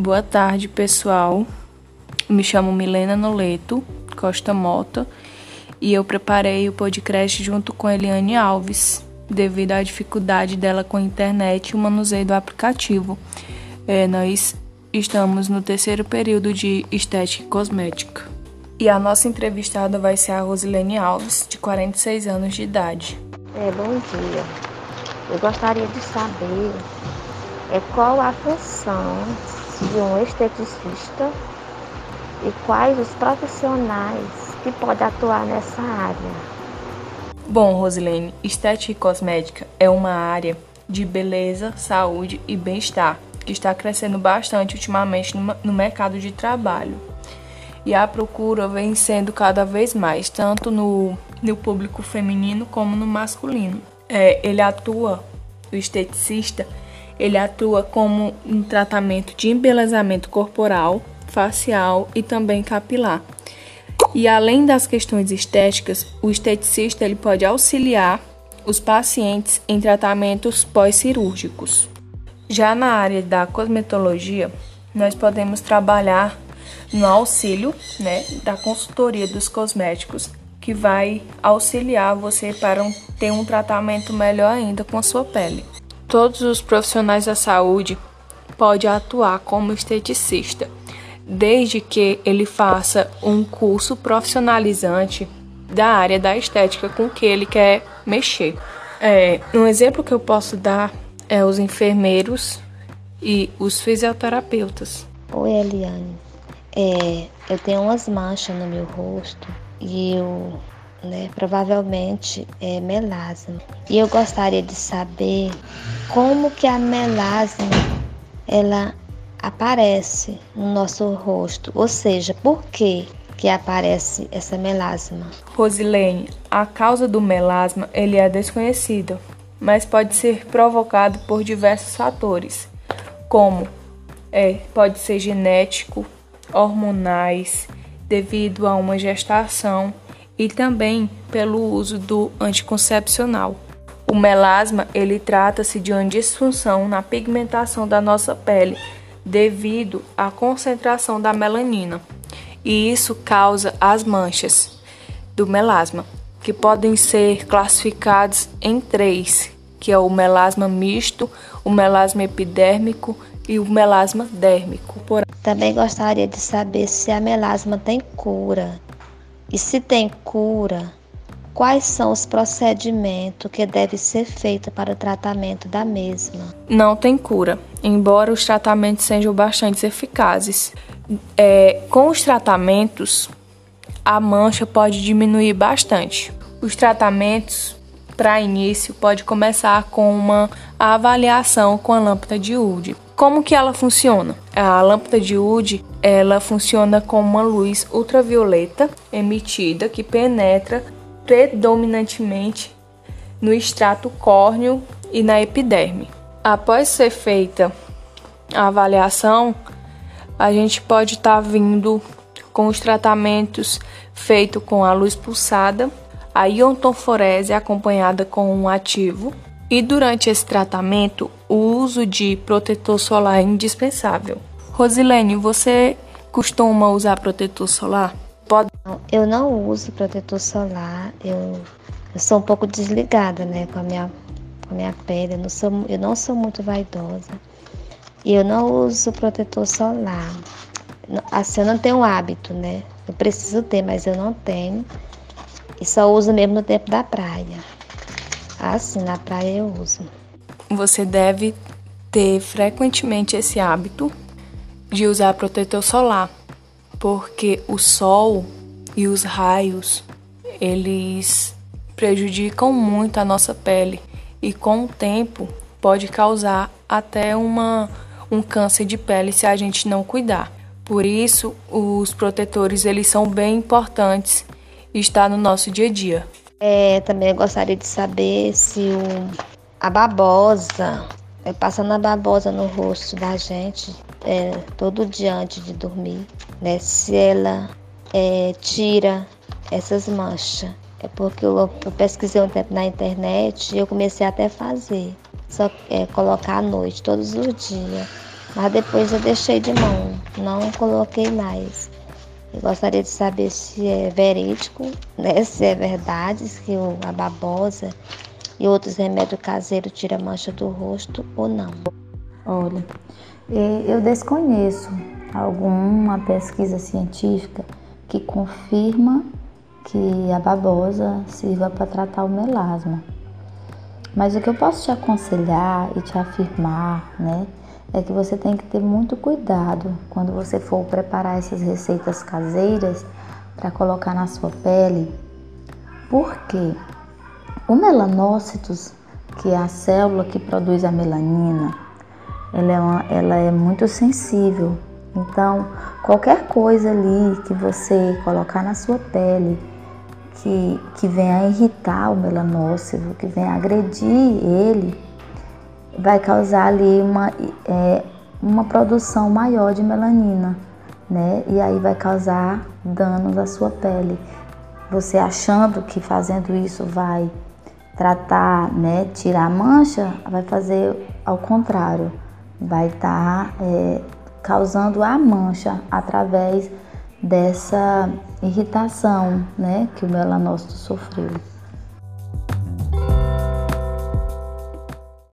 Boa tarde, pessoal. Me chamo Milena Noleto Costa Mota e eu preparei o podcast junto com Eliane Alves, devido à dificuldade dela com a internet e o manuseio do aplicativo. É, nós estamos no terceiro período de Estética e Cosmética. E a nossa entrevistada vai ser a Rosilene Alves, de 46 anos de idade. É, bom dia. Eu gostaria de saber é, qual a função de um esteticista e quais os profissionais que podem atuar nessa área. Bom, Rosilene, estética e cosmética é uma área de beleza, saúde e bem-estar que está crescendo bastante ultimamente no mercado de trabalho. E a procura vem sendo cada vez mais, tanto no, no público feminino como no masculino. É, ele atua, o esteticista, ele atua como um tratamento de embelezamento corporal, facial e também capilar. E além das questões estéticas, o esteticista ele pode auxiliar os pacientes em tratamentos pós-cirúrgicos. Já na área da cosmetologia, nós podemos trabalhar no auxílio né, da consultoria dos cosméticos, que vai auxiliar você para um, ter um tratamento melhor ainda com a sua pele. Todos os profissionais da saúde podem atuar como esteticista, desde que ele faça um curso profissionalizante da área da estética com que ele quer mexer. É, um exemplo que eu posso dar é os enfermeiros e os fisioterapeutas. Oi, Eliane. É, eu tenho umas manchas no meu rosto e eu, né, provavelmente é melasma. E eu gostaria de saber como que a melasma ela aparece no nosso rosto, ou seja, por que que aparece essa melasma? Rosilene, a causa do melasma ele é desconhecida, mas pode ser provocado por diversos fatores, como é, pode ser genético, hormonais, devido a uma gestação e também pelo uso do anticoncepcional. O melasma ele trata-se de uma disfunção na pigmentação da nossa pele devido à concentração da melanina, e isso causa as manchas do melasma, que podem ser classificados em três, que é o melasma misto, o melasma epidérmico e o melasma dérmico. Também gostaria de saber se a melasma tem cura. E se tem cura, Quais são os procedimentos que devem ser feitos para o tratamento da mesma? Não tem cura, embora os tratamentos sejam bastante eficazes. É, com os tratamentos, a mancha pode diminuir bastante. Os tratamentos, para início, pode começar com uma avaliação com a lâmpada de Wood. Como que ela funciona? A lâmpada de Wood, ela funciona com uma luz ultravioleta emitida que penetra predominantemente no extrato córneo e na epiderme. Após ser feita a avaliação, a gente pode estar tá vindo com os tratamentos feitos com a luz pulsada, a iontonforese acompanhada com um ativo. E durante esse tratamento, o uso de protetor solar é indispensável. Rosilene, você costuma usar protetor solar? Pode... Eu não uso protetor solar, eu, eu sou um pouco desligada, né, com a minha, com a minha pele, eu não, sou, eu não sou muito vaidosa. E eu não uso protetor solar. Assim, eu não tenho hábito, né? Eu preciso ter, mas eu não tenho. E só uso mesmo no tempo da praia. Assim, na praia eu uso. Você deve ter frequentemente esse hábito de usar protetor solar porque o sol e os raios eles prejudicam muito a nossa pele e com o tempo pode causar até uma, um câncer de pele se a gente não cuidar. Por isso, os protetores eles são bem importantes e está no nosso dia a dia. É, também gostaria de saber se o, a babosa, passando a babosa no rosto da gente, é, todo dia antes de dormir, né? Se ela é, tira essas manchas. É porque eu, eu, pesquisei um tempo na internet e eu comecei até a fazer. Só é, colocar à noite, todos os dias. Mas depois eu deixei de mão, não coloquei mais. Eu gostaria de saber se é verídico, né? se é verdade, se a babosa e outros remédios caseiros tiram mancha do rosto ou não. Olha, é, eu desconheço alguma pesquisa científica que confirma que a babosa sirva para tratar o melasma. Mas o que eu posso te aconselhar e te afirmar, né, é que você tem que ter muito cuidado quando você for preparar essas receitas caseiras para colocar na sua pele. Porque o melanócitos, que é a célula que produz a melanina, ela é, uma, ela é muito sensível. Então, qualquer coisa ali que você colocar na sua pele que, que venha irritar o melanócito, que venha agredir ele, vai causar ali uma, é, uma produção maior de melanina, né? E aí vai causar danos à sua pele. Você achando que fazendo isso vai tratar, né, tirar a mancha, vai fazer ao contrário, vai estar tá, é, causando a mancha através dessa irritação, né, que o melanócito sofreu.